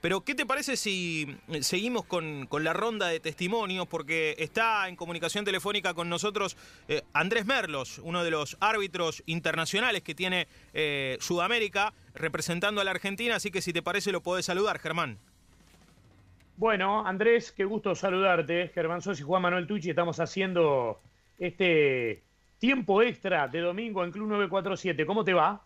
Pero, ¿qué te parece si eh, seguimos con, la ronda de testimonios? Porque está en comunicación telefónica con nosotros eh, Andrés Merlos, uno de los árbitros internacionales que tiene eh, Sudamérica, representando a la Argentina. Así que, si te parece, lo podés saludar, Germán. Bueno, Andrés, qué gusto saludarte. Germán Sos y Juan Manuel Tucci. Estamos haciendo este tiempo extra de domingo en Club 947. ¿Cómo te va?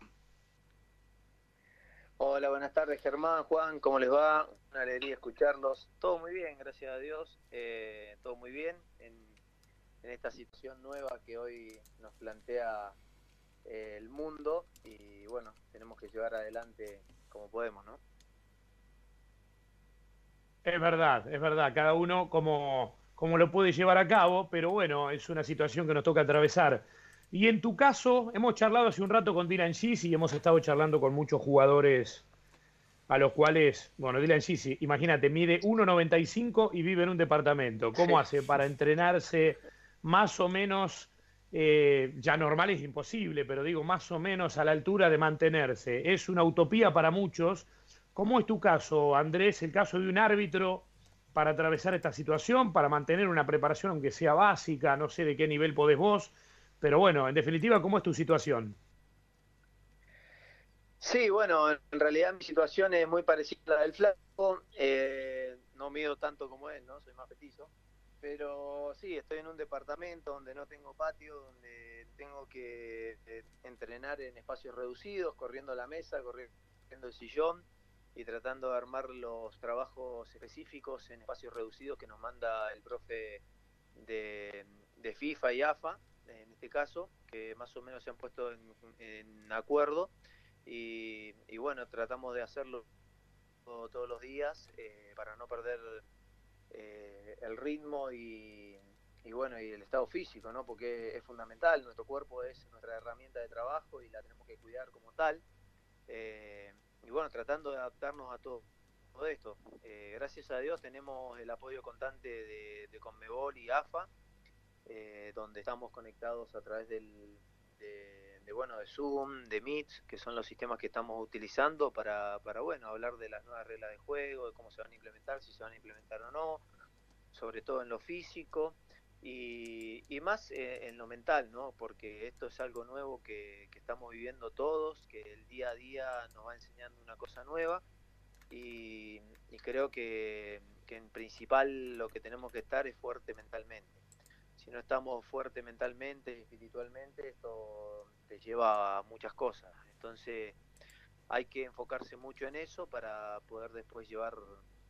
Hola, buenas tardes Germán, Juan, ¿cómo les va? Una alegría escucharlos. Todo muy bien, gracias a Dios, eh, todo muy bien en, esta situación nueva que hoy nos plantea eh, el mundo y bueno, tenemos que llevar adelante como podemos, ¿no? Es verdad, es verdad, cada uno como, como lo puede llevar a cabo, pero bueno, es una situación que nos toca atravesar. Y en tu caso, hemos charlado hace un rato con Dylan Gisi y hemos estado charlando con muchos jugadores a los cuales, bueno, Dylan Gisi, imagínate, mide 1,95 y vive en un departamento. ¿Cómo hace para entrenarse más o menos, eh, ya normal es imposible, pero digo, más o menos a la altura de mantenerse? Es una utopía para muchos. ¿Cómo es tu caso, Andrés, el caso de un árbitro para atravesar esta situación, para mantener una preparación, aunque sea básica, no sé de qué nivel podés vos? Pero bueno, en definitiva, ¿cómo es tu situación? Sí, bueno, en realidad mi situación es muy parecida a la del flaco. Eh, no mido tanto como él, ¿no? Soy más petizo. Pero sí, estoy en un departamento donde no tengo patio, donde tengo que eh, entrenar en espacios reducidos, corriendo la mesa, corriendo el sillón y tratando de armar los trabajos específicos en espacios reducidos que nos manda el profe de, de FIFA y AFA en este caso, que más o menos se han puesto en, acuerdo y, bueno, tratamos de hacerlo todos los días eh, para no perder eh, el ritmo y, bueno, y el estado físico, ¿no? Porque es fundamental, nuestro cuerpo es nuestra herramienta de trabajo y la tenemos que cuidar como tal. Eh, y bueno, tratando de adaptarnos a todo, esto. gracias a Dios tenemos el apoyo constante de, de Conmebol y AFA, eh, donde estamos conectados a través del, de, bueno, de Zoom, de Meet, que son los sistemas que estamos utilizando para, para, bueno, hablar de las nuevas reglas de juego, de cómo se van a implementar, si se van a implementar o no, sobre todo en lo físico y, y más eh, en lo mental, ¿no? Porque esto es algo nuevo que, que, estamos viviendo todos, que el día a día nos va enseñando una cosa nueva y, y creo que, que en principal lo que tenemos que estar es fuerte mentalmente si no estamos fuerte mentalmente, espiritualmente, esto te lleva a muchas cosas. Entonces hay que enfocarse mucho en eso para poder después llevar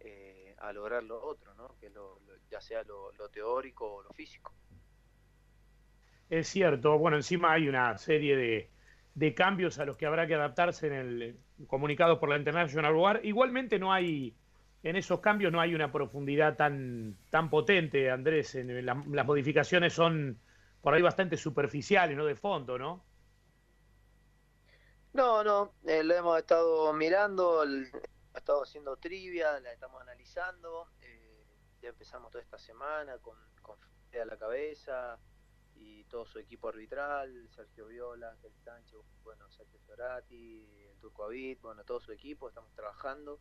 eh, a lograr lo otro, ¿no? que lo, ya sea lo, teórico o lo físico. Es cierto, bueno, encima hay una serie de, de cambios a los que habrá que adaptarse en el comunicado por la International War. Igualmente no hay en esos cambios no hay una profundidad tan, tan potente, Andrés. En, las modificaciones son por ahí bastante superficiales, no de fondo, ¿no? No, no, eh, lo hemos estado mirando, hemos estado haciendo trivia, la estamos analizando. Eh, ya empezamos toda esta semana con, con a la cabeza y todo su equipo arbitral, Sergio Viola, Sánchez, bueno, Sergio Fiorati, el Turco Avit, bueno, todo su equipo, estamos trabajando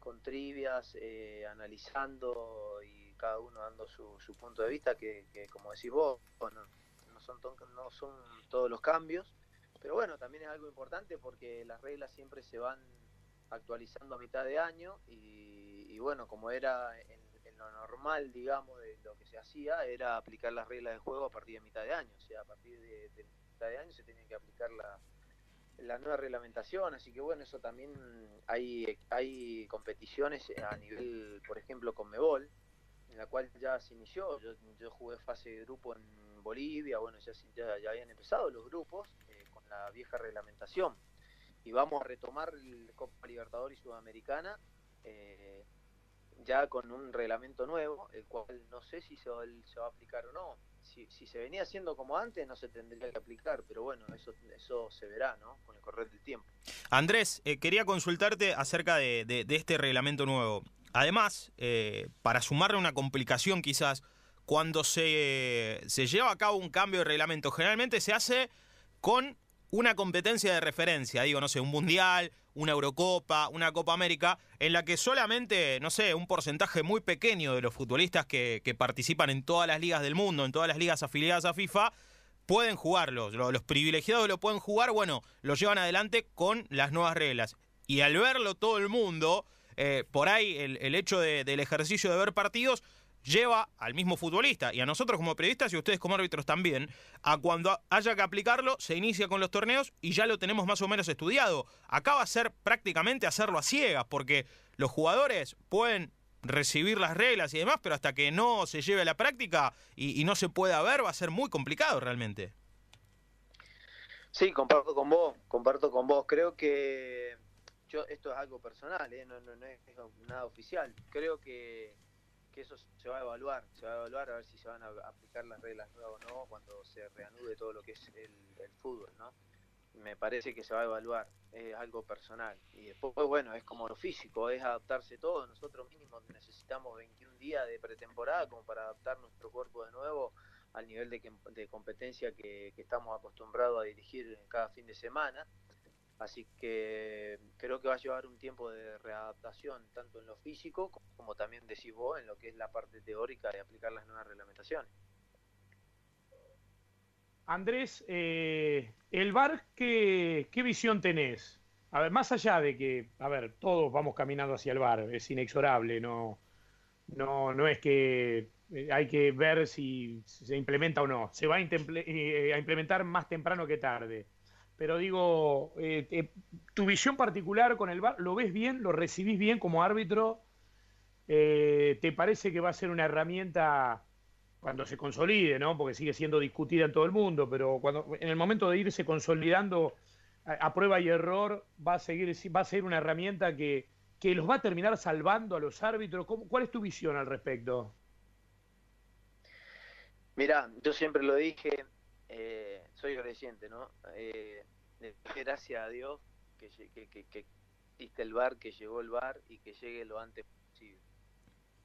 con trivias, eh, analizando y cada uno dando su, su punto de vista, que, como decís vos, no, son no son todos los cambios, pero bueno, también es algo importante porque las reglas siempre se van actualizando a mitad de año y, bueno, como era en, lo normal, digamos, de lo que se hacía, era aplicar las reglas de juego a partir de mitad de año, o sea, a partir de, mitad de año se tienen que aplicar la la nueva reglamentación, así que bueno, eso también hay, hay competiciones a nivel, por ejemplo, con Mebol, en la cual ya se inició, yo, yo jugué fase de grupo en Bolivia, bueno, ya, ya, habían empezado los grupos eh, con la vieja reglamentación, y vamos a retomar el Copa Libertadores y Sudamericana eh, ya con un reglamento nuevo, el cual no sé si se se va a aplicar o no, si, se venía haciendo como antes, no se tendría que aplicar, pero bueno, eso, eso se verá, ¿no? Con el correr del tiempo. Andrés, eh, quería consultarte acerca de, este reglamento nuevo. Además, eh, para sumarle una complicación quizás, cuando se, se lleva a cabo un cambio de reglamento, generalmente se hace con una competencia de referencia, digo, no sé, un mundial, una Eurocopa, una Copa América, en la que solamente, no sé, un porcentaje muy pequeño de los futbolistas que, participan en todas las ligas del mundo, en todas las ligas afiliadas a FIFA, pueden jugarlos. Los, privilegiados lo pueden jugar, bueno, lo llevan adelante con las nuevas reglas. Y al verlo todo el mundo, eh, por ahí el, hecho del ejercicio de ver partidos lleva al mismo futbolista y a nosotros como periodistas y ustedes como árbitros también, a cuando haya que aplicarlo, se inicia con los torneos y ya lo tenemos más o menos estudiado. Acá va a ser prácticamente hacerlo a ciegas, porque los jugadores pueden recibir las reglas y demás, pero hasta que no se lleve a la práctica y, no se pueda ver, va a ser muy complicado realmente. Sí, comparto con vos, comparto con vos. Creo que yo esto es algo personal, ¿eh? no, no, no es nada oficial. Creo que eso se va a evaluar, se va a evaluar a ver si se van a aplicar las reglas nuevas o no cuando se reanude todo lo que es el, fútbol, ¿no? Me parece que se va a evaluar, es algo personal. Y después, bueno, es como lo físico, es adaptarse todo. Nosotros mínimo necesitamos 21 días de pretemporada como para adaptar nuestro cuerpo de nuevo al nivel de, de competencia que estamos acostumbrados a dirigir cada fin de semana. Así que creo que va a llevar un tiempo de readaptación, tanto en lo físico como también decís vos, en lo que es la parte teórica de aplicar las nuevas reglamentaciones. Andrés, eh, el VAR, ¿qué, visión tenés? A ver, más allá de que, a ver, todos vamos caminando hacia el VAR, es inexorable, no, no, no es que eh, hay que ver si se implementa o no. Se va a eh, implementar más temprano que tarde pero digo, eh, tu visión particular con el VAR, ¿lo ves bien? ¿Lo recibís bien como árbitro? Eh, ¿Te parece que va a ser una herramienta cuando se consolide, ¿no? Porque sigue siendo discutida en todo el mundo, pero cuando en el momento de irse consolidando a, prueba y error, va a seguir, va a ser una herramienta que, que los va a terminar salvando a los árbitros. ¿Cuál es tu visión al respecto? Mira, yo siempre lo dije, eh, soy creyente, ¿no? Eh, gracias a Dios que, que, existe el bar, que llegó el bar y que llegue lo antes posible.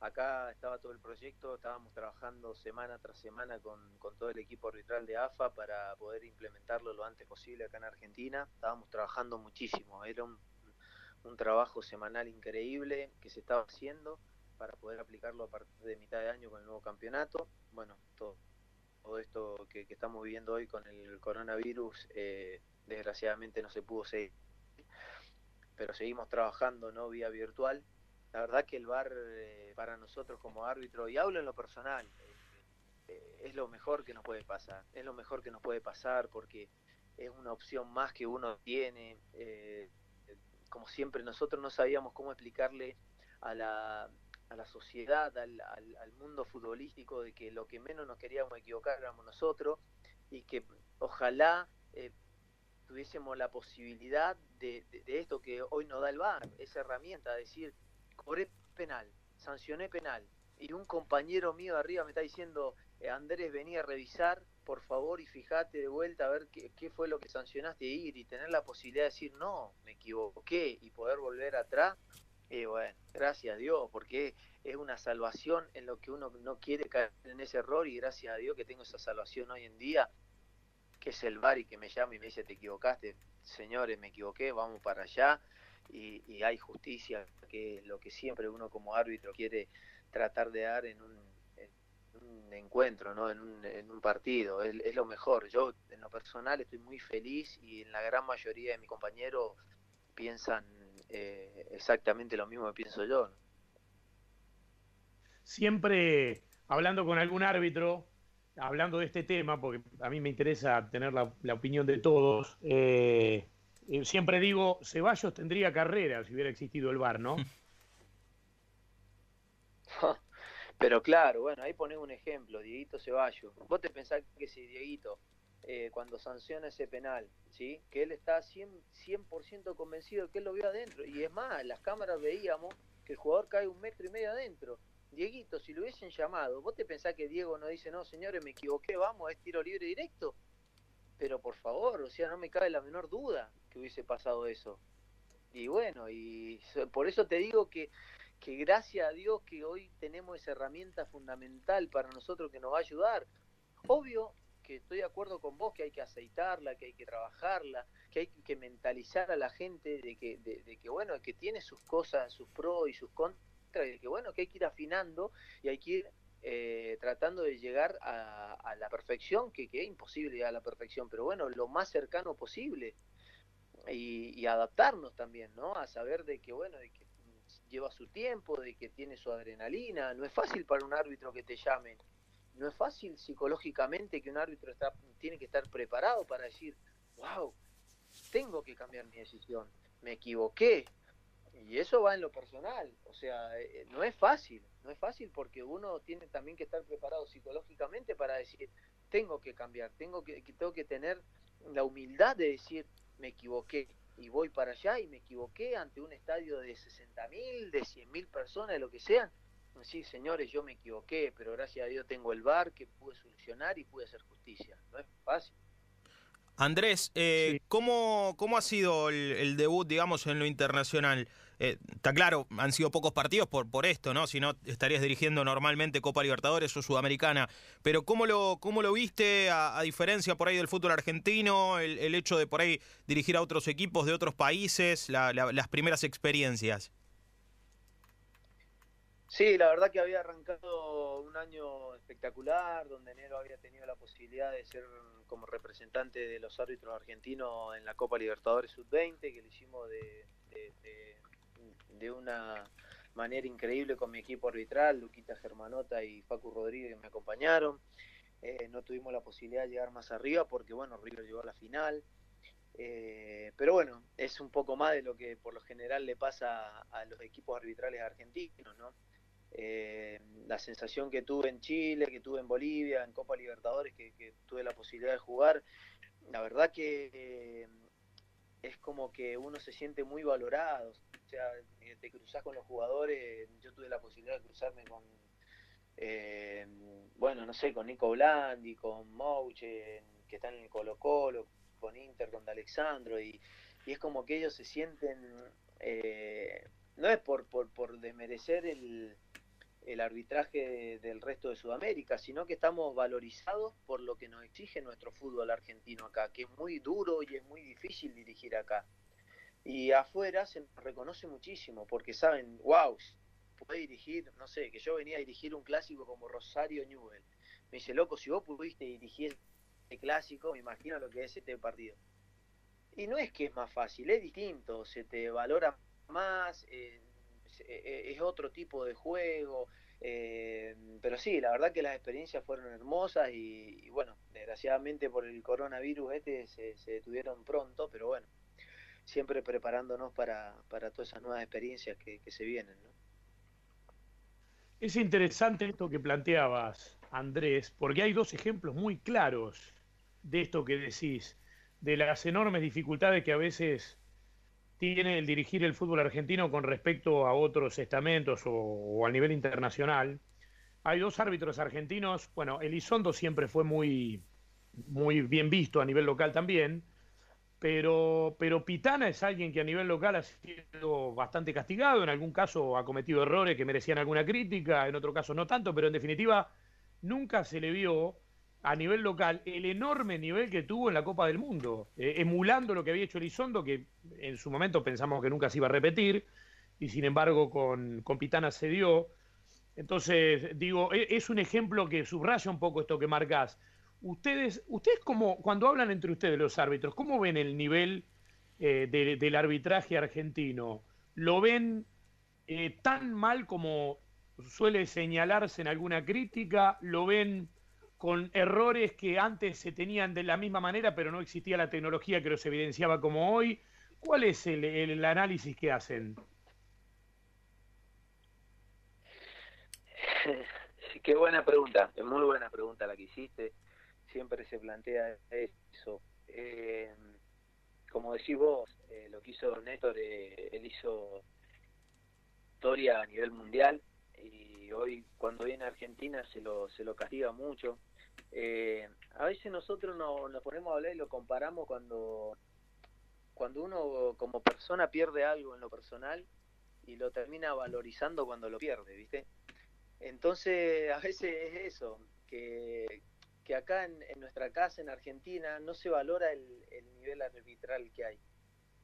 Acá estaba todo el proyecto, estábamos trabajando semana tras semana con, todo el equipo arbitral de AFA para poder implementarlo lo antes posible acá en Argentina. Estábamos trabajando muchísimo, era un, un trabajo semanal increíble que se estaba haciendo para poder aplicarlo a partir de mitad de año con el nuevo campeonato. Bueno, todo, todo esto que, estamos viviendo hoy con el coronavirus, eh, desgraciadamente no se pudo seguir, pero seguimos trabajando no vía virtual. La verdad que el bar eh, para nosotros como árbitro, y hablo en lo personal, eh, es lo mejor que nos puede pasar, es lo mejor que nos puede pasar porque es una opción más que uno tiene. como siempre, nosotros no sabíamos cómo explicarle a la, a la sociedad, al, mundo futbolístico, de que lo que menos nos queríamos equivocar éramos nosotros y que ojalá eh, tuviésemos la posibilidad de, de, esto que hoy nos da el VAR, esa herramienta, decir, cobré penal, sancioné penal, y un compañero mío arriba me está diciendo, eh, Andrés, venía a revisar, por favor, y fíjate de vuelta a ver qué, qué fue lo que sancionaste ir y tener la posibilidad de decir, no, me equivoqué y poder volver atrás, y bueno, gracias a Dios, porque es una salvación en lo que uno no quiere caer en ese error y gracias a Dios que tengo esa salvación hoy en día, que es el bar y que me llama y me dice te equivocaste, señores, me equivoqué, vamos para allá y, hay justicia, que es lo que siempre uno como árbitro quiere tratar de dar en un, encuentro, ¿no? en, un, en un partido, es, es lo mejor. Yo en lo personal estoy muy feliz y en la gran mayoría de mis compañeros piensan eh, exactamente lo mismo que pienso yo. Siempre hablando con algún árbitro, hablando de este tema, porque a mí me interesa tener la, opinión de todos, eh, eh, siempre digo, Ceballos tendría carrera si hubiera existido el VAR, ¿no? Pero claro, bueno, ahí ponés un ejemplo, Dieguito Ceballos. Vos te pensás que si Dieguito eh, cuando sanciona ese penal, ¿sí? que él está 100%, 100 convencido de que él lo vio adentro. Y es más, las cámaras veíamos que el jugador cae un metro y medio adentro. Dieguito, si lo hubiesen llamado, ¿vos te pensás que Diego no dice, no, señores, me equivoqué, vamos, es tiro libre directo? Pero por favor, o sea, no me cabe la menor duda que hubiese pasado eso. Y bueno, y por eso te digo que, que gracias a Dios que hoy tenemos esa herramienta fundamental para nosotros que nos va a ayudar. Obvio que estoy de acuerdo con vos que hay que aceitarla, que hay que trabajarla, que hay que mentalizar a la gente de que, de, que bueno, que tiene sus cosas, sus pros y sus contras, y que bueno, que hay que ir afinando y hay que ir eh, tratando de llegar a, la perfección, que, que, es imposible llegar a la perfección, pero bueno, lo más cercano posible y, y adaptarnos también, ¿no? A saber de que bueno, de que lleva su tiempo, de que tiene su adrenalina, no es fácil para un árbitro que te llame no es fácil psicológicamente que un árbitro está, tiene que estar preparado para decir, wow, tengo que cambiar mi decisión, me equivoqué. Y eso va en lo personal, o sea, eh, no es fácil, no es fácil porque uno tiene también que estar preparado psicológicamente para decir, tengo que cambiar, tengo que, tengo que tener la humildad de decir, me equivoqué y voy para allá y me equivoqué ante un estadio de 60.000, de 100.000 personas, de lo que sea, sí, señores, yo me equivoqué, pero gracias a Dios tengo el bar que pude solucionar y pude hacer justicia. No es fácil. Andrés, eh, ¿cómo, ha sido el, debut, digamos, en lo internacional? Eh, está claro, han sido pocos partidos por, por esto, ¿no? Si no, estarías dirigiendo normalmente Copa Libertadores o Sudamericana. Pero ¿cómo lo, cómo lo viste, a, diferencia por ahí del fútbol argentino, el, hecho de por ahí dirigir a otros equipos de otros países, las primeras experiencias? Sí, la verdad que había arrancado un año espectacular, donde enero había tenido la posibilidad de ser como representante de los árbitros argentinos en la Copa Libertadores Sub-20, que lo hicimos de, de, una manera increíble con mi equipo arbitral, Luquita Germanota y Facu Rodríguez que me acompañaron. Eh, no tuvimos la posibilidad de llegar más arriba porque, bueno, River llegó a la final. Eh, pero bueno, es un poco más de lo que por lo general le pasa a los equipos arbitrales argentinos, ¿no? Eh, la sensación que tuve en Chile, que tuve en Bolivia, en Copa Libertadores, que, tuve la posibilidad de jugar, la verdad que eh, es como que uno se siente muy valorado. O sea, eh, te cruzas con los jugadores, yo tuve la posibilidad de cruzarme con, bueno, no sé, con Nico Blandi, con Mouche, que están en el Colo Colo, con Inter, con Alexandro, y, y es como que ellos se sienten, no es por, por, por desmerecer el, el arbitraje del resto de Sudamérica, sino que estamos valorizados por lo que nos exige nuestro fútbol argentino acá, que es muy duro y es muy difícil dirigir acá. Y afuera se nos reconoce muchísimo, porque saben, wow, puede dirigir, no sé, que yo venía a dirigir un clásico como Rosario Newell. Me dice, loco, si vos pudiste dirigir este clásico, me imagino lo que es este partido. Y no es que es más fácil, es distinto, se te valora más, eh, eh, eh, es, otro tipo de juego. Eh, pero sí, la verdad que las experiencias fueron hermosas y, bueno, desgraciadamente por el coronavirus este se, detuvieron pronto, pero bueno, siempre preparándonos para, para todas esas nuevas experiencias que, se vienen. Es interesante esto que planteabas, Andrés, porque hay dos ejemplos muy claros de esto que decís, de las enormes dificultades que a veces tiene el dirigir el fútbol argentino con respecto a otros estamentos o, a nivel internacional. Hay dos árbitros argentinos, bueno, Elizondo siempre fue muy, muy bien visto a nivel local también, pero, pero Pitana es alguien que a nivel local ha sido bastante castigado, en algún caso ha cometido errores que merecían alguna crítica, en otro caso no tanto, pero en definitiva nunca se le vio a nivel local el enorme nivel que tuvo en la Copa del Mundo, eh, emulando lo que había hecho Elizondo, que en su momento pensamos que nunca se iba a repetir, y sin embargo con, con Pitana se dio. Entonces, digo, e, es un ejemplo que subraya un poco esto que marcas. Ustedes, ustedes como, cuando hablan entre ustedes los árbitros, ¿cómo ven el nivel eh, del arbitraje argentino? ¿Lo ven eh, tan mal como suele señalarse en alguna crítica? ¿Lo ven con errores que antes se tenían de la misma manera, pero no existía la tecnología que los evidenciaba como hoy. ¿Cuál es el, análisis que hacen? Qué buena pregunta, es muy buena pregunta la que hiciste. Siempre se plantea eso. Eh, como decís vos, eh, lo que hizo Néstor, eh, él hizo historia a nivel mundial y hoy cuando viene a Argentina se lo, se lo castiga mucho. Eh, a veces nosotros nos, ponemos a hablar y lo comparamos cuando, cuando uno como persona pierde algo en lo personal y lo termina valorizando cuando lo pierde, ¿viste? Entonces, a veces es eso, que que acá en, nuestra casa, en Argentina, no se valora el, nivel arbitral que hay.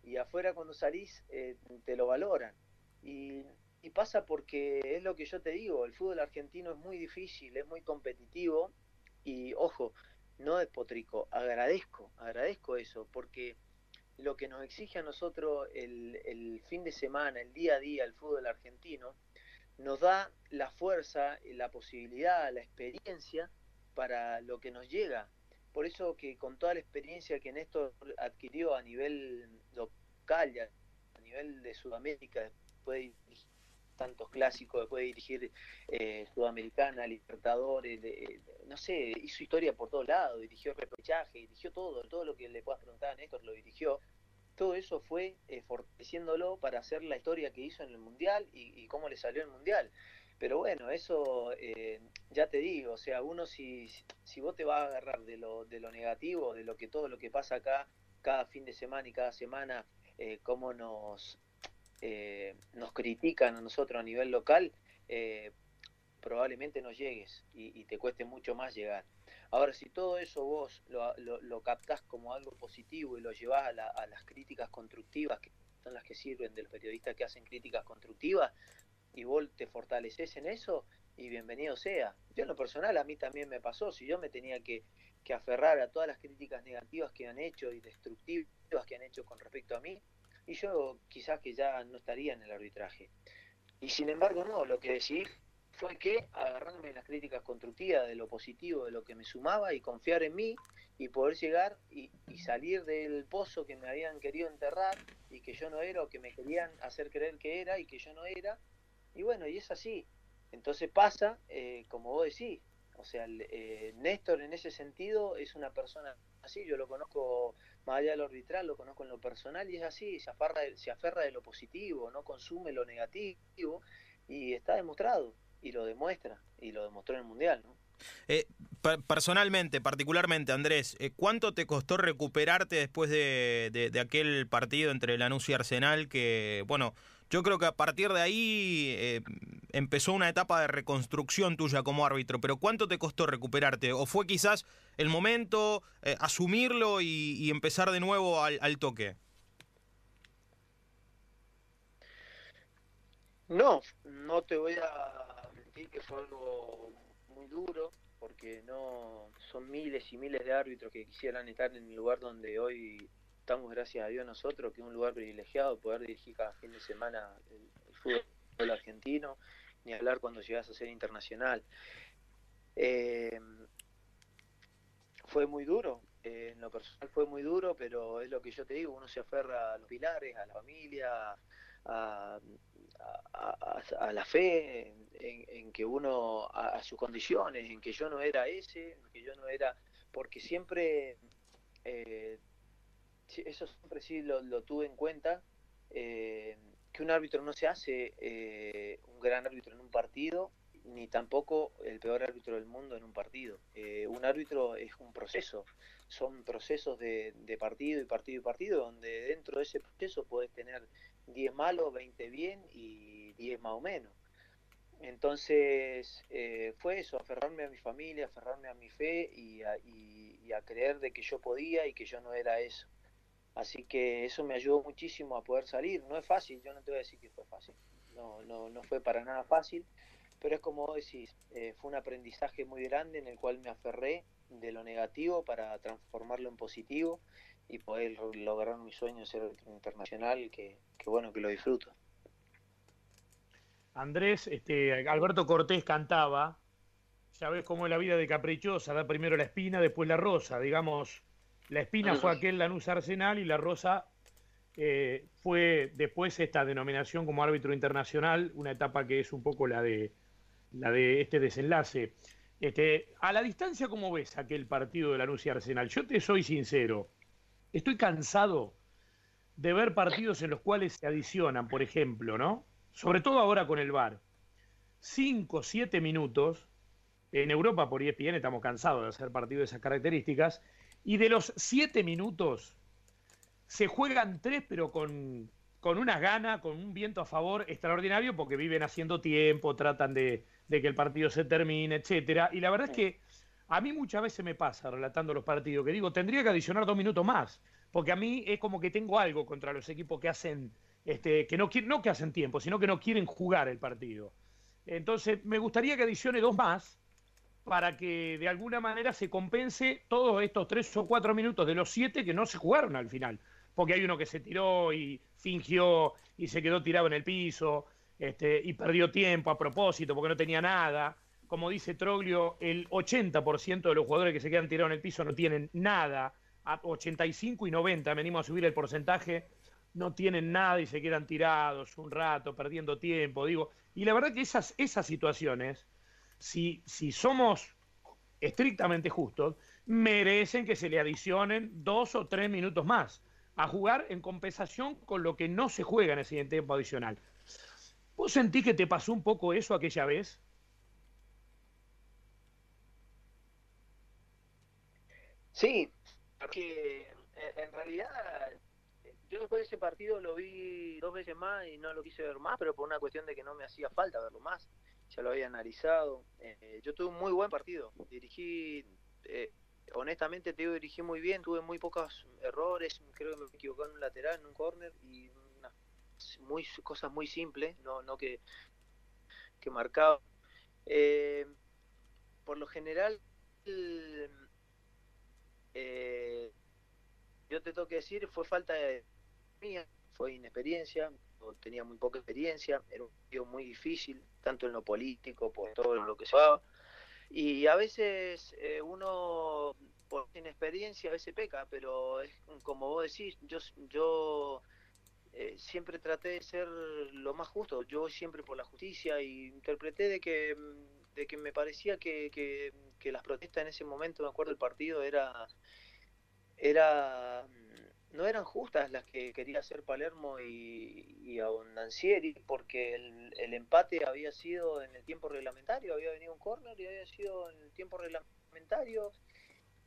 Y afuera cuando salís eh, te lo valoran. Y, y, pasa porque es lo que yo te digo, el fútbol argentino es muy difícil, es muy competitivo y ojo, no es potrico, agradezco, agradezco eso, porque lo que nos exige a nosotros el, el fin de semana, el día a día, el fútbol argentino, nos da la fuerza, la posibilidad, la experiencia para lo que nos llega. Por eso que con toda la experiencia que Néstor adquirió a nivel local, a nivel de Sudamérica, después de tantos clásicos, después de dirigir eh, Sudamericana, Libertadores, no sé, hizo historia por todos lados, dirigió repechaje, dirigió todo, todo lo que le puedas preguntar a Néstor lo dirigió. Todo eso fue eh, fortaleciéndolo para hacer la historia que hizo en el Mundial y, cómo le salió el Mundial. Pero bueno, eso eh, ya te digo, o sea, uno si, si vos te vas a agarrar de lo, de lo negativo, de lo que todo lo que pasa acá, cada fin de semana y cada semana, cómo nos, eh, nos critican a nosotros a nivel local, eh, probablemente no llegues y, te cueste mucho más llegar. Ahora, si todo eso vos lo, lo, captás como algo positivo y lo llevas a, a las críticas constructivas, que son las que sirven de los periodistas que hacen críticas constructivas, y vos te fortaleces en eso y bienvenido sea. Yo en lo personal a mí también me pasó, si yo me tenía que, que aferrar a todas las críticas negativas que han hecho y destructivas que han hecho con respecto a mí, y yo quizás que ya no estaría en el arbitraje. Y sin embargo no, lo que decidí fue que agarrándome las críticas constructivas de lo positivo, de lo que me sumaba y confiar en mí y poder llegar y, y, salir del pozo que me habían querido enterrar y que yo no era o que me querían hacer creer que era y que yo no era y bueno, y es así. Entonces pasa, eh, como vos decís, o sea, eh, Néstor en ese sentido es una persona así, yo lo conozco más allá de lo arbitral, lo conozco en lo personal y es así, se aferra, se aferra de lo positivo, no consume lo negativo y está demostrado y lo demuestra y lo demostró en el Mundial, ¿no? Eh, personalmente, particularmente, Andrés, ¿cuánto te costó recuperarte después de, de, de, aquel partido entre Lanús y Arsenal que, bueno, yo creo que a partir de ahí eh, empezó una etapa de reconstrucción tuya como árbitro, pero ¿cuánto te costó recuperarte? ¿O fue quizás el momento eh, asumirlo y, empezar de nuevo al, toque? No, no te voy a mentir que fue algo muy duro, porque no son miles y miles de árbitros que quisieran estar en el lugar donde hoy estamos, gracias a Dios, nosotros, que es un lugar privilegiado, poder dirigir cada fin de semana el, fútbol argentino, ni hablar cuando llegas a ser internacional. Eh, fue muy duro, eh, en lo personal fue muy duro, pero es lo que yo te digo, uno se aferra a los pilares, a la familia, a, la fe, en, que uno, a, sus condiciones, en que yo no era ese, en que yo no era, porque siempre eh, eso siempre sí lo, tuve en cuenta, eh, que un árbitro no se hace eh, un gran árbitro en un partido, ni tampoco el peor árbitro del mundo en un partido. Eh, un árbitro es un proceso, son procesos de, partido y partido y partido, donde dentro de ese proceso puedes tener 10 malos, 20 bien y 10 más o menos. Entonces fue eso, aferrarme a mi familia, aferrarme a mi fe y a creer de que yo podía y que yo no era eso. Así que eso me ayudó muchísimo a poder salir. No es fácil, yo no te voy a decir que fue fácil. No, no, no fue para nada fácil, pero es como decís, eh, fue un aprendizaje muy grande en el cual me aferré de lo negativo para transformarlo en positivo y poder lograr mi sueño de ser internacional, que, que bueno, que lo disfruto. Andrés, este, Alberto Cortés cantaba, ya ves cómo es la vida de caprichosa, da primero la espina, después la rosa, digamos, la espina fue aquel Lanús Arsenal y la rosa eh, fue después esta denominación como árbitro internacional, una etapa que es un poco la de, este desenlace. Este, a la distancia, ¿cómo ves aquel partido de Lanús y Arsenal? Yo te soy sincero, estoy cansado de ver partidos en los cuales se adicionan, por ejemplo, ¿no? Sobre todo ahora con el VAR. Cinco, siete minutos. En Europa por ESPN estamos cansados de hacer partidos de esas características y de los siete minutos, se juegan tres, pero con, con unas ganas, con un viento a favor extraordinario, porque viven haciendo tiempo, tratan de, que el partido se termine, etcétera. Y la verdad es que A mí muchas veces me pasa relatando los partidos que digo, tendría que adicionar dos minutos más, porque a mí es como que tengo algo contra los equipos que hacen, este, que no, no que hacen tiempo, sino que no quieren jugar el partido. Entonces, me gustaría que adicione dos más para que de alguna manera se compense todos estos tres o cuatro minutos de los siete que no se jugaron al final. Porque hay uno que se tiró y fingió y se quedó tirado en el piso este, y perdió tiempo a propósito porque no tenía nada como dice Troglio, el 80% de los jugadores que se quedan tirados en el piso no tienen nada. A 85 y 90, venimos a subir el porcentaje, no tienen nada y se quedan tirados un rato, perdiendo tiempo, digo. Y la verdad que esas, esas situaciones, si, si somos estrictamente justos, merecen que se le adicionen dos o tres minutos más a jugar en compensación con lo que no se juega en ese tiempo adicional. ¿Vos sentís que te pasó un poco eso aquella vez? Sí, porque eh, en realidad yo después de ese partido lo vi dos veces más y no lo quise ver más, pero por una cuestión de que no me hacía falta verlo más. Ya lo había analizado. Eh, yo tuve un muy buen partido. Dirigí, eh, honestamente te digo, dirigí muy bien. Tuve muy pocos errores. Creo que me equivoqué en un lateral, en un corner y muy, cosas muy simples, no, no que, que marcaba. por lo general, eh, yo te tengo que decir, fue falta de mía, fue inexperiencia, tenía muy poca experiencia, era un partido muy difícil, tanto en lo político, por todo lo que se va. Y a veces eh, uno, por inexperiencia, a veces peca, pero es como vos decís, yo, yo eh, siempre traté de ser lo más justo, yo siempre por la justicia y interpreté de que, de que me parecía que, que, que las protestas en ese momento, me acuerdo el partido, era era mm, no eran justas las que quería hacer Palermo y, y Abondancieri, porque el, empate había sido en el tiempo reglamentario, había venido un córner y había sido en el tiempo reglamentario.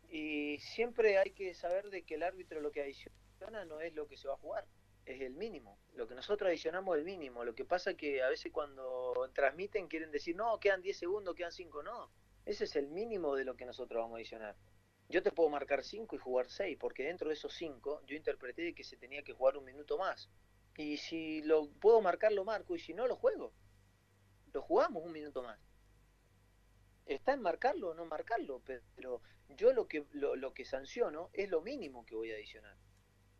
Y siempre hay que saber de que el árbitro lo que adiciona no es lo que se va a jugar, es el mínimo. Lo que nosotros adicionamos es el mínimo. Lo que pasa que a veces cuando transmiten quieren decir, no, quedan 10 segundos, quedan 5, no. Ese es el mínimo de lo que nosotros vamos a adicionar. Yo te puedo marcar 5 y jugar 6, porque dentro de esos 5 yo interpreté que se tenía que jugar un minuto más. Y si lo puedo marcar, lo marco, y si no, lo juego. Lo jugamos un minuto más. Está en marcarlo o no marcarlo, pero yo lo que, lo, que sanciono es lo mínimo que voy a adicionar.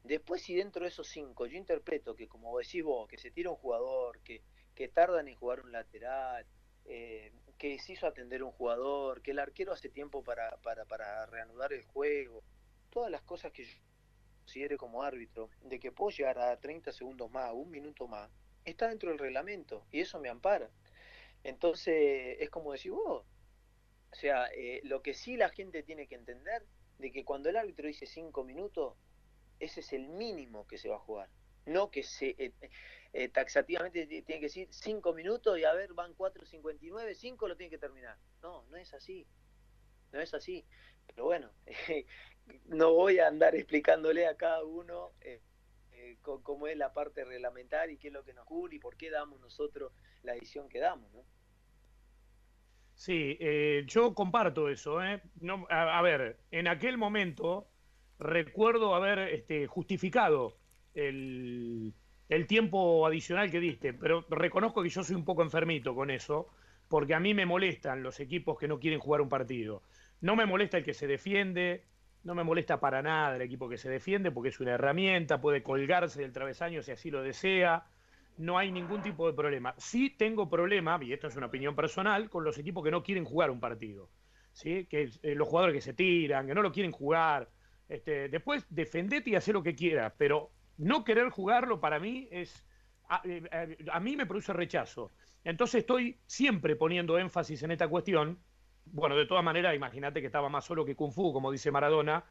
Después, si dentro de esos 5 yo interpreto que, como decís vos, que se tira un jugador, que, que tardan en jugar un lateral, eh, que se hizo atender un jugador, que el arquero hace tiempo para, para, para reanudar el juego, todas las cosas que yo considere como árbitro, de que puedo llegar a 30 segundos más, un minuto más, está dentro del reglamento y eso me ampara. Entonces, es como decir vos, o sea, eh, lo que sí la gente tiene que entender, de que cuando el árbitro dice 5 minutos, ese es el mínimo que se va a jugar. No que se, eh, eh, taxativamente tiene que decir 5 minutos y a ver, van 4.59, 5 lo tiene que terminar. No, no es así. No es así. Pero bueno, no voy a andar explicándole a cada uno eh, cómo es la parte reglamentaria y qué es lo que nos cubre y por qué damos nosotros la edición que damos, ¿no? Sí, yo comparto eso. No, a, ver, en aquel momento recuerdo haber este, justificado el, tiempo adicional que diste, pero reconozco que yo soy un poco enfermito con eso, porque a mí me molestan los equipos que no quieren jugar un partido. No me molesta el que se defiende, no me molesta para nada el equipo que se defiende, porque es una herramienta, puede colgarse del travesaño si así lo desea, no hay ningún tipo de problema. Sí tengo problema, y esto es una opinión personal, con los equipos que no quieren jugar un partido. ¿sí? Que eh, los jugadores que se tiran, que no lo quieren jugar. Este, después defendete y haz lo que quieras, pero no querer jugarlo para mí es, eh, eh, a, mí me produce rechazo. Entonces estoy siempre poniendo énfasis en esta cuestión. Bueno, de todas maneras, imagínate que estaba más solo que Kung Fu, como dice Maradona,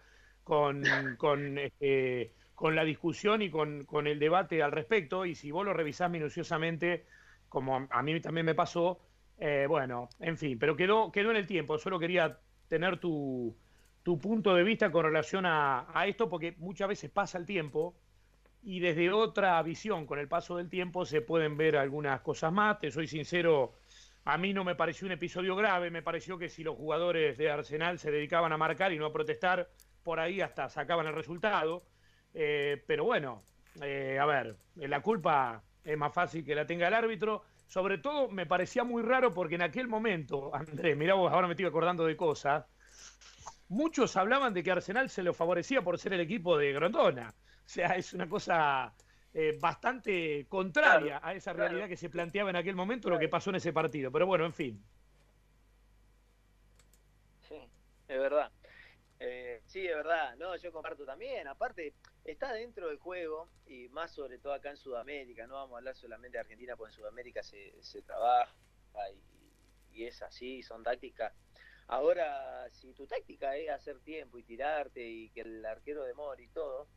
con, con, este, con la discusión y con, con, el debate al respecto. Y si vos lo revisás minuciosamente, como a mí también me pasó, eh, bueno, en fin, pero quedó, quedó en el tiempo. Solo quería tener tu, tu punto de vista con relación a, a esto, porque muchas veces pasa el tiempo y desde otra visión, con el paso del tiempo, se pueden ver algunas cosas más. Te soy sincero, A mí no me pareció un episodio grave, me pareció que si los jugadores de Arsenal se dedicaban a marcar y no a protestar, por ahí hasta sacaban el resultado. Eh, pero bueno, eh, a ver, la culpa es más fácil que la tenga el árbitro. Sobre todo me parecía muy raro porque en aquel momento, Andrés, mirá vos, ahora me estoy acordando de cosas, muchos hablaban de que Arsenal se lo favorecía por ser el equipo de Grondona. O sea, es una cosa eh, bastante contraria a esa realidad que se planteaba en aquel momento lo que pasó en ese partido. Pero bueno, en fin. Sí, es verdad. Eh, sí, es verdad. No, yo comparto también. Aparte, está dentro del juego y más sobre todo acá en Sudamérica. No vamos a hablar solamente de Argentina, porque en Sudamérica se, se trabaja y, y es así, son tácticas Ahora, si tu táctica es hacer tiempo y tirarte y que el arquero demore y todo,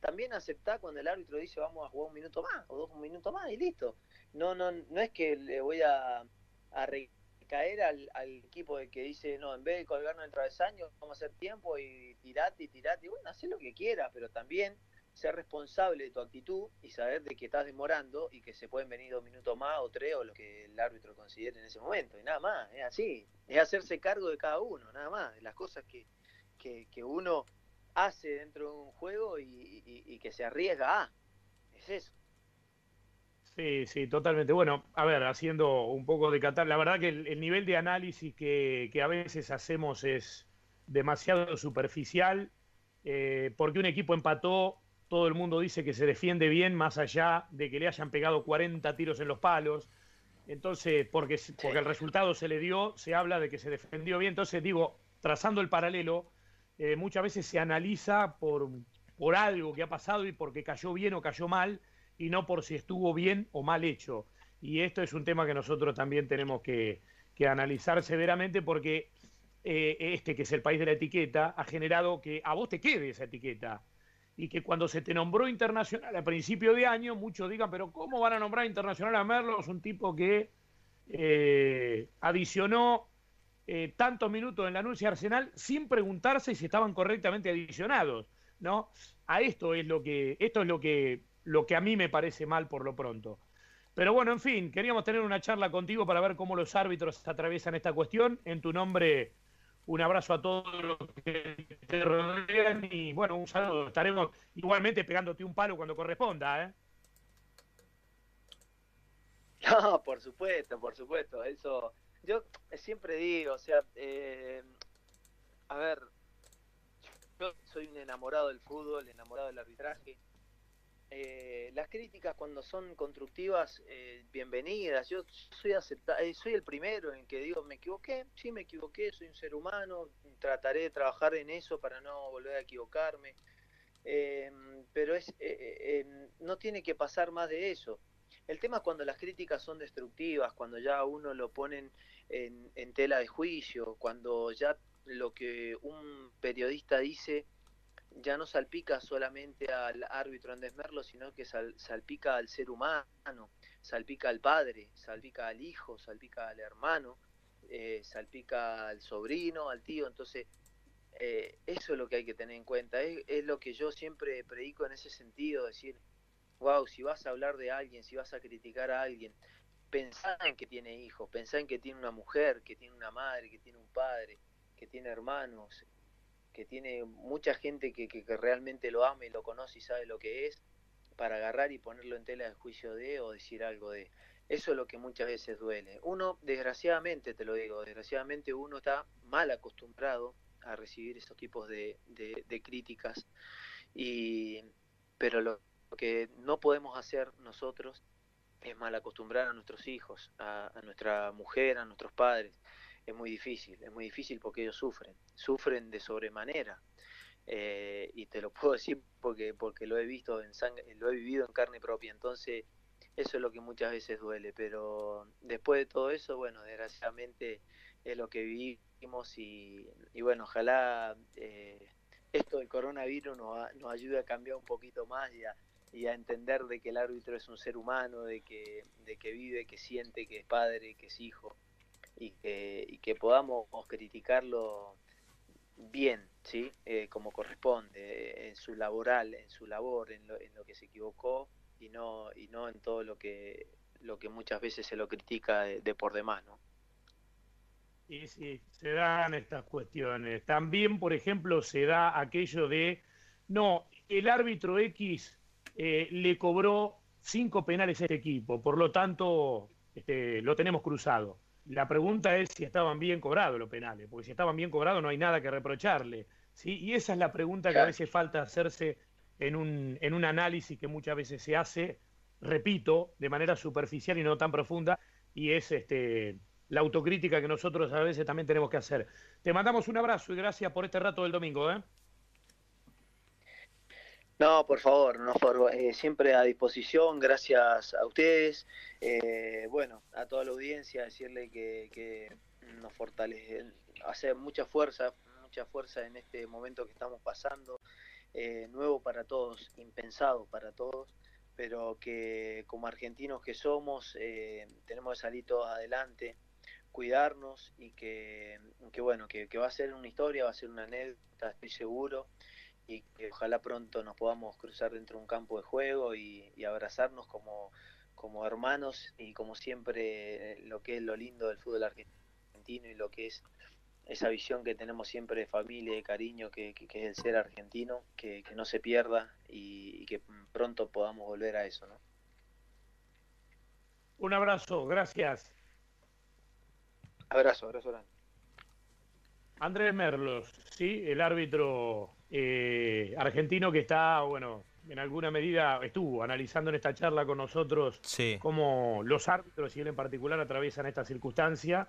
también aceptá cuando el árbitro dice vamos a jugar un minuto más o dos minutos más y listo. No, no, no es que le voy a, a recaer al, equipo de que dice no, en vez de colgarnos el travesaño, vamos a hacer tiempo y tirate y tirate. Y bueno, haz lo que quieras, pero también ser responsable de tu actitud y saber de que estás demorando y que se pueden venir dos minutos más o tres o lo que el árbitro considere en ese momento. Y nada más, es así. Es hacerse cargo de cada uno, nada más. De las cosas que, que, uno hace dentro de un juego y, que se arriesga a. Es eso. Sí, sí, totalmente. Bueno, a ver, haciendo un poco de catar, la verdad que el, nivel de análisis que, que, a veces hacemos es demasiado superficial, eh, porque un equipo empató todo el mundo dice que se defiende bien más allá de que le hayan pegado 40 tiros en los palos. Entonces, porque, porque el resultado se le dio, se habla de que se defendió bien. Entonces, digo, trazando el paralelo, eh, muchas veces se analiza por, por algo que ha pasado y porque cayó bien o cayó mal, y no por si estuvo bien o mal hecho. Y esto es un tema que nosotros también tenemos que, analizar severamente porque eh, este, que es el país de la etiqueta, ha generado que a vos te quede esa etiqueta y que cuando se te nombró internacional a principio de año, muchos digan, pero ¿cómo van a nombrar internacional a Merlos? Un tipo que eh, adicionó eh, tantos minutos en la anuncia Arsenal sin preguntarse si estaban correctamente adicionados, ¿no? A esto es lo que, esto es lo que, lo que a mí me parece mal por lo pronto. Pero bueno, en fin, queríamos tener una charla contigo para ver cómo los árbitros atraviesan esta cuestión. En tu nombre, un abrazo a todos los que te rodean y bueno, un saludo. Estaremos igualmente pegándote un palo cuando corresponda, ¿eh? No, por supuesto, por supuesto. Eso, yo siempre digo, o sea, eh, a ver, yo soy un enamorado del fútbol, enamorado del arbitraje. Eh, las críticas cuando son constructivas, eh, bienvenidas. Yo soy acepta eh, soy el primero en que digo, me equivoqué, sí me equivoqué, soy un ser humano, trataré de trabajar en eso para no volver a equivocarme. Em, pero es em, no tiene que pasar más de eso. El tema es cuando las críticas son destructivas, cuando ya uno lo ponen en, en tela de juicio, cuando ya lo que un periodista dice ya no salpica solamente al árbitro Andrés Merlo, sino que salpica al ser humano, salpica al padre, salpica al hijo, salpica al hermano, eh, salpica al sobrino, al tío. Entonces, eh, eso es lo que hay que tener en cuenta. Es, es, lo que yo siempre predico en ese sentido, decir, wow, si vas a hablar de alguien, si vas a criticar a alguien, pensá en que tiene hijos, pensá en que tiene una mujer, que tiene una madre, que tiene un padre, que tiene hermanos, que tiene mucha gente que, que, realmente lo ama y lo conoce y sabe lo que es, para agarrar y ponerlo en tela de juicio de o decir algo de. Eso es lo que muchas veces duele. Uno, desgraciadamente, te lo digo, desgraciadamente uno está mal acostumbrado a recibir esos tipos de, de, críticas, y, pero lo que no podemos hacer nosotros es mal acostumbrar a nuestros hijos, a nuestra mujer, a nuestros padres. Es muy difícil, es muy difícil porque ellos sufren, sufren de sobremanera. Eh, y te lo puedo decir porque porque lo he visto en sangre, lo he vivido en carne propia, entonces eso es lo que muchas veces duele, pero después de todo eso, bueno, desgraciadamente es lo que vivimos y, bueno, ojalá eh, esto del coronavirus nos, nos ayude a cambiar un poquito más y a, y a entender de que el árbitro es un ser humano, de que, de que vive, que siente, que es padre, que es hijo y que, y que podamos criticarlo bien, ¿sí? Eh, como corresponde, en su laboral, en su labor, en lo, en lo que se equivocó y no, y no en todo lo que, lo que muchas veces se lo critica de, por demás, ¿no? Sí, sí, se dan estas cuestiones. También, por ejemplo, se da aquello de, no, el árbitro X eh, le cobró cinco penales a este equipo, por lo tanto, este, lo tenemos cruzado. La pregunta es si estaban bien cobrados los penales, porque si estaban bien cobrados no hay nada que reprocharle. ¿sí? Y esa es la pregunta que a veces falta hacerse en un, en un análisis que muchas veces se hace, repito, de manera superficial y no tan profunda, y es este, la autocrítica que nosotros a veces también tenemos que hacer. Te mandamos un abrazo y gracias por este rato del domingo. ¿eh? No, por favor, no, eh, siempre a disposición, gracias a ustedes, eh, bueno, a toda la audiencia, decirle que, nos fortalece, hacer mucha fuerza, mucha fuerza en este momento que estamos pasando, eh, nuevo para todos, impensado para todos, pero que como argentinos que somos, tenemos que salir todos adelante, cuidarnos y que, bueno, que va a ser una historia, va a ser una anécdota, estoy seguro y que ojalá pronto nos podamos cruzar dentro de un campo de juego y, abrazarnos como, como hermanos y como siempre lo que es lo lindo del fútbol argentino y lo que es esa visión que tenemos siempre de familia, de cariño, que, es el ser argentino, que, no se pierda y, que pronto podamos volver a eso. ¿no? Un abrazo, gracias. Abrazo, abrazo grande. Andrés Merlos, sí, el árbitro eh, argentino que está, bueno, en alguna medida estuvo analizando en esta charla con nosotros cómo los árbitros y él en particular atraviesan esta circunstancia